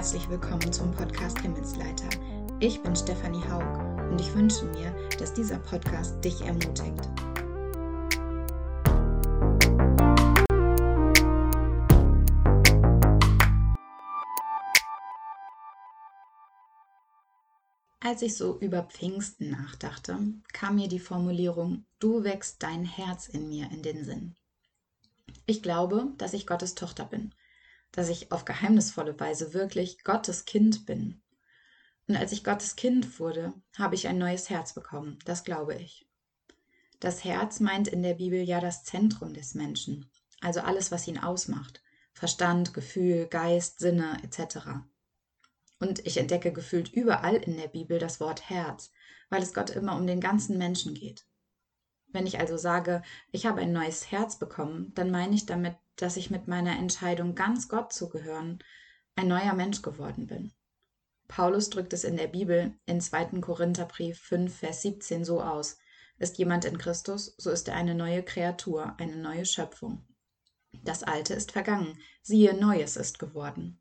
herzlich willkommen zum Podcast Himmelsleiter. Ich bin Stefanie Haug und ich wünsche mir, dass dieser Podcast dich ermutigt. Als ich so über Pfingsten nachdachte, kam mir die Formulierung Du wächst dein Herz in mir in den Sinn. Ich glaube, dass ich Gottes Tochter bin dass ich auf geheimnisvolle Weise wirklich Gottes Kind bin. Und als ich Gottes Kind wurde, habe ich ein neues Herz bekommen, das glaube ich. Das Herz meint in der Bibel ja das Zentrum des Menschen, also alles, was ihn ausmacht. Verstand, Gefühl, Geist, Sinne etc. Und ich entdecke gefühlt überall in der Bibel das Wort Herz, weil es Gott immer um den ganzen Menschen geht. Wenn ich also sage, ich habe ein neues Herz bekommen, dann meine ich damit dass ich mit meiner Entscheidung, ganz Gott zu gehören, ein neuer Mensch geworden bin. Paulus drückt es in der Bibel in 2. Korintherbrief 5, Vers 17 so aus. Ist jemand in Christus, so ist er eine neue Kreatur, eine neue Schöpfung. Das Alte ist vergangen, siehe, Neues ist geworden.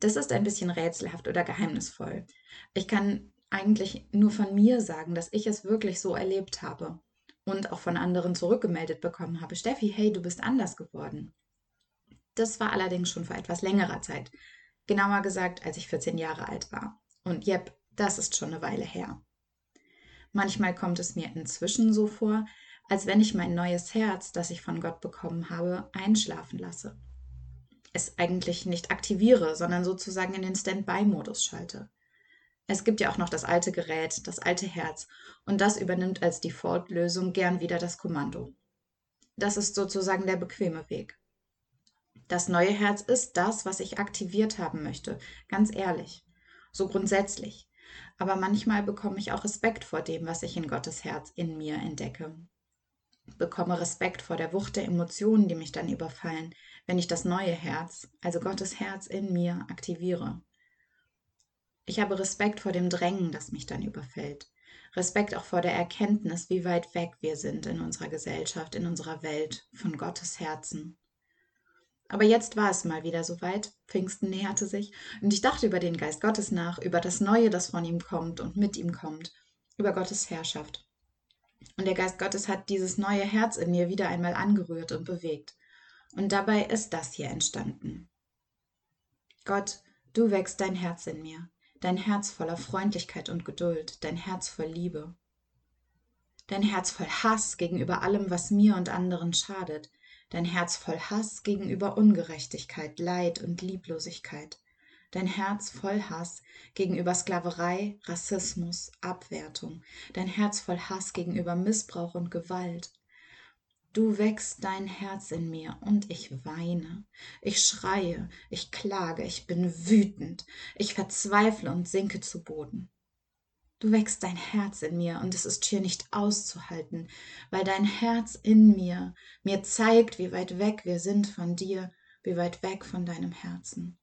Das ist ein bisschen rätselhaft oder geheimnisvoll. Ich kann eigentlich nur von mir sagen, dass ich es wirklich so erlebt habe und auch von anderen zurückgemeldet bekommen habe, Steffi, hey, du bist anders geworden. Das war allerdings schon vor etwas längerer Zeit. Genauer gesagt, als ich 14 Jahre alt war. Und jep, das ist schon eine Weile her. Manchmal kommt es mir inzwischen so vor, als wenn ich mein neues Herz, das ich von Gott bekommen habe, einschlafen lasse. Es eigentlich nicht aktiviere, sondern sozusagen in den Standby-Modus schalte. Es gibt ja auch noch das alte Gerät, das alte Herz, und das übernimmt als Default-Lösung gern wieder das Kommando. Das ist sozusagen der bequeme Weg. Das neue Herz ist das, was ich aktiviert haben möchte, ganz ehrlich, so grundsätzlich. Aber manchmal bekomme ich auch Respekt vor dem, was ich in Gottes Herz in mir entdecke. Bekomme Respekt vor der Wucht der Emotionen, die mich dann überfallen, wenn ich das neue Herz, also Gottes Herz in mir, aktiviere. Ich habe Respekt vor dem Drängen, das mich dann überfällt. Respekt auch vor der Erkenntnis, wie weit weg wir sind in unserer Gesellschaft, in unserer Welt, von Gottes Herzen. Aber jetzt war es mal wieder soweit, Pfingsten näherte sich, und ich dachte über den Geist Gottes nach, über das Neue, das von ihm kommt und mit ihm kommt, über Gottes Herrschaft. Und der Geist Gottes hat dieses neue Herz in mir wieder einmal angerührt und bewegt. Und dabei ist das hier entstanden. Gott, du wächst dein Herz in mir dein Herz voller Freundlichkeit und Geduld, dein Herz voll Liebe, dein Herz voll Hass gegenüber allem, was mir und anderen schadet, dein Herz voll Hass gegenüber Ungerechtigkeit, Leid und Lieblosigkeit, dein Herz voll Hass gegenüber Sklaverei, Rassismus, Abwertung, dein Herz voll Hass gegenüber Missbrauch und Gewalt, Du wächst dein Herz in mir und ich weine. Ich schreie, ich klage, ich bin wütend, ich verzweifle und sinke zu Boden. Du wächst dein Herz in mir und es ist hier nicht auszuhalten, weil dein Herz in mir mir zeigt, wie weit weg wir sind von dir, wie weit weg von deinem Herzen.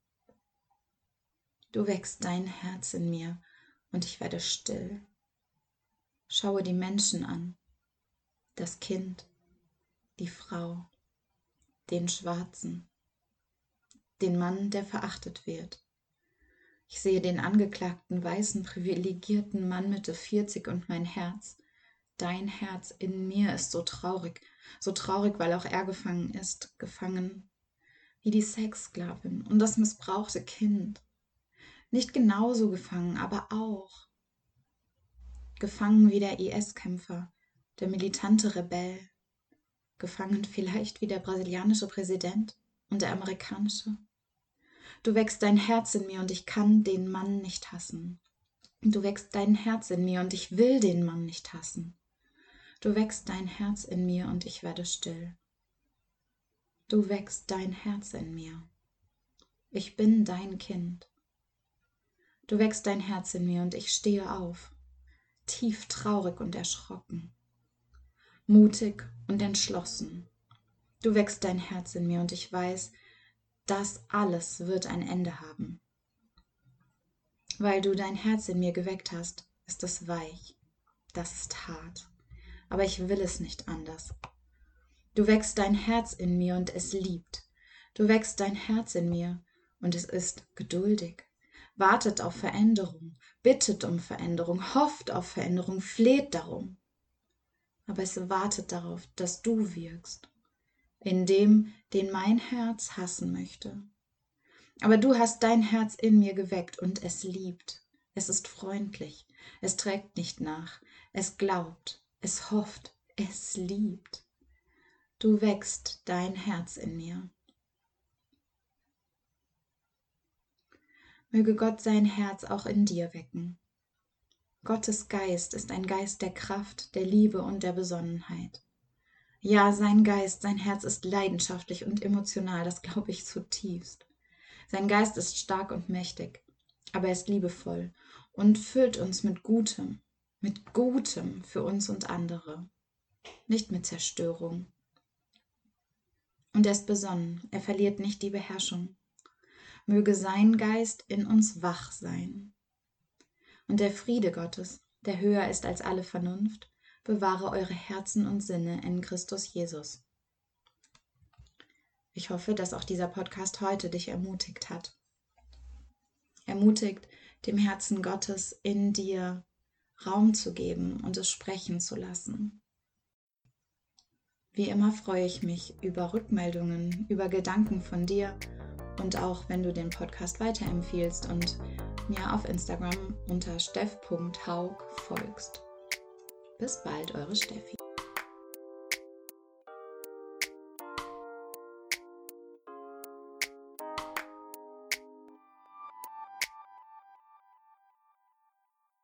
Du wächst dein Herz in mir und ich werde still. Schaue die Menschen an, das Kind, die Frau, den Schwarzen, den Mann, der verachtet wird. Ich sehe den angeklagten, weißen, privilegierten Mann Mitte 40 und mein Herz, dein Herz in mir ist so traurig, so traurig, weil auch er gefangen ist, gefangen wie die Sexsklavin und das missbrauchte Kind. Nicht genauso gefangen, aber auch. Gefangen wie der IS-Kämpfer, der militante Rebell, gefangen vielleicht wie der brasilianische Präsident und der amerikanische. Du wächst dein Herz in mir und ich kann den Mann nicht hassen. Du wächst dein Herz in mir und ich will den Mann nicht hassen. Du wächst dein Herz in mir und ich werde still. Du wächst dein Herz in mir. Ich bin dein Kind. Du wächst dein Herz in mir und ich stehe auf, tief traurig und erschrocken mutig und entschlossen. Du wächst dein Herz in mir und ich weiß, das alles wird ein Ende haben. Weil du dein Herz in mir geweckt hast, ist es weich, das ist hart, aber ich will es nicht anders. Du wächst dein Herz in mir und es liebt. Du wächst dein Herz in mir und es ist geduldig, wartet auf Veränderung, bittet um Veränderung, hofft auf Veränderung, fleht darum. Aber es wartet darauf, dass du wirkst, in dem, den mein Herz hassen möchte. Aber du hast dein Herz in mir geweckt und es liebt. Es ist freundlich, es trägt nicht nach, es glaubt, es hofft, es liebt. Du wächst dein Herz in mir. Möge Gott sein Herz auch in dir wecken. Gottes Geist ist ein Geist der Kraft, der Liebe und der Besonnenheit. Ja, sein Geist, sein Herz ist leidenschaftlich und emotional, das glaube ich zutiefst. Sein Geist ist stark und mächtig, aber er ist liebevoll und füllt uns mit Gutem, mit Gutem für uns und andere, nicht mit Zerstörung. Und er ist besonnen, er verliert nicht die Beherrschung. Möge sein Geist in uns wach sein. Und der Friede Gottes, der höher ist als alle Vernunft, bewahre eure Herzen und Sinne in Christus Jesus. Ich hoffe, dass auch dieser Podcast heute dich ermutigt hat. Ermutigt, dem Herzen Gottes in dir Raum zu geben und es sprechen zu lassen. Wie immer freue ich mich über Rückmeldungen, über Gedanken von dir und auch wenn du den Podcast weiterempfiehlst und mir auf Instagram unter steff.haug folgst. Bis bald, eure Steffi.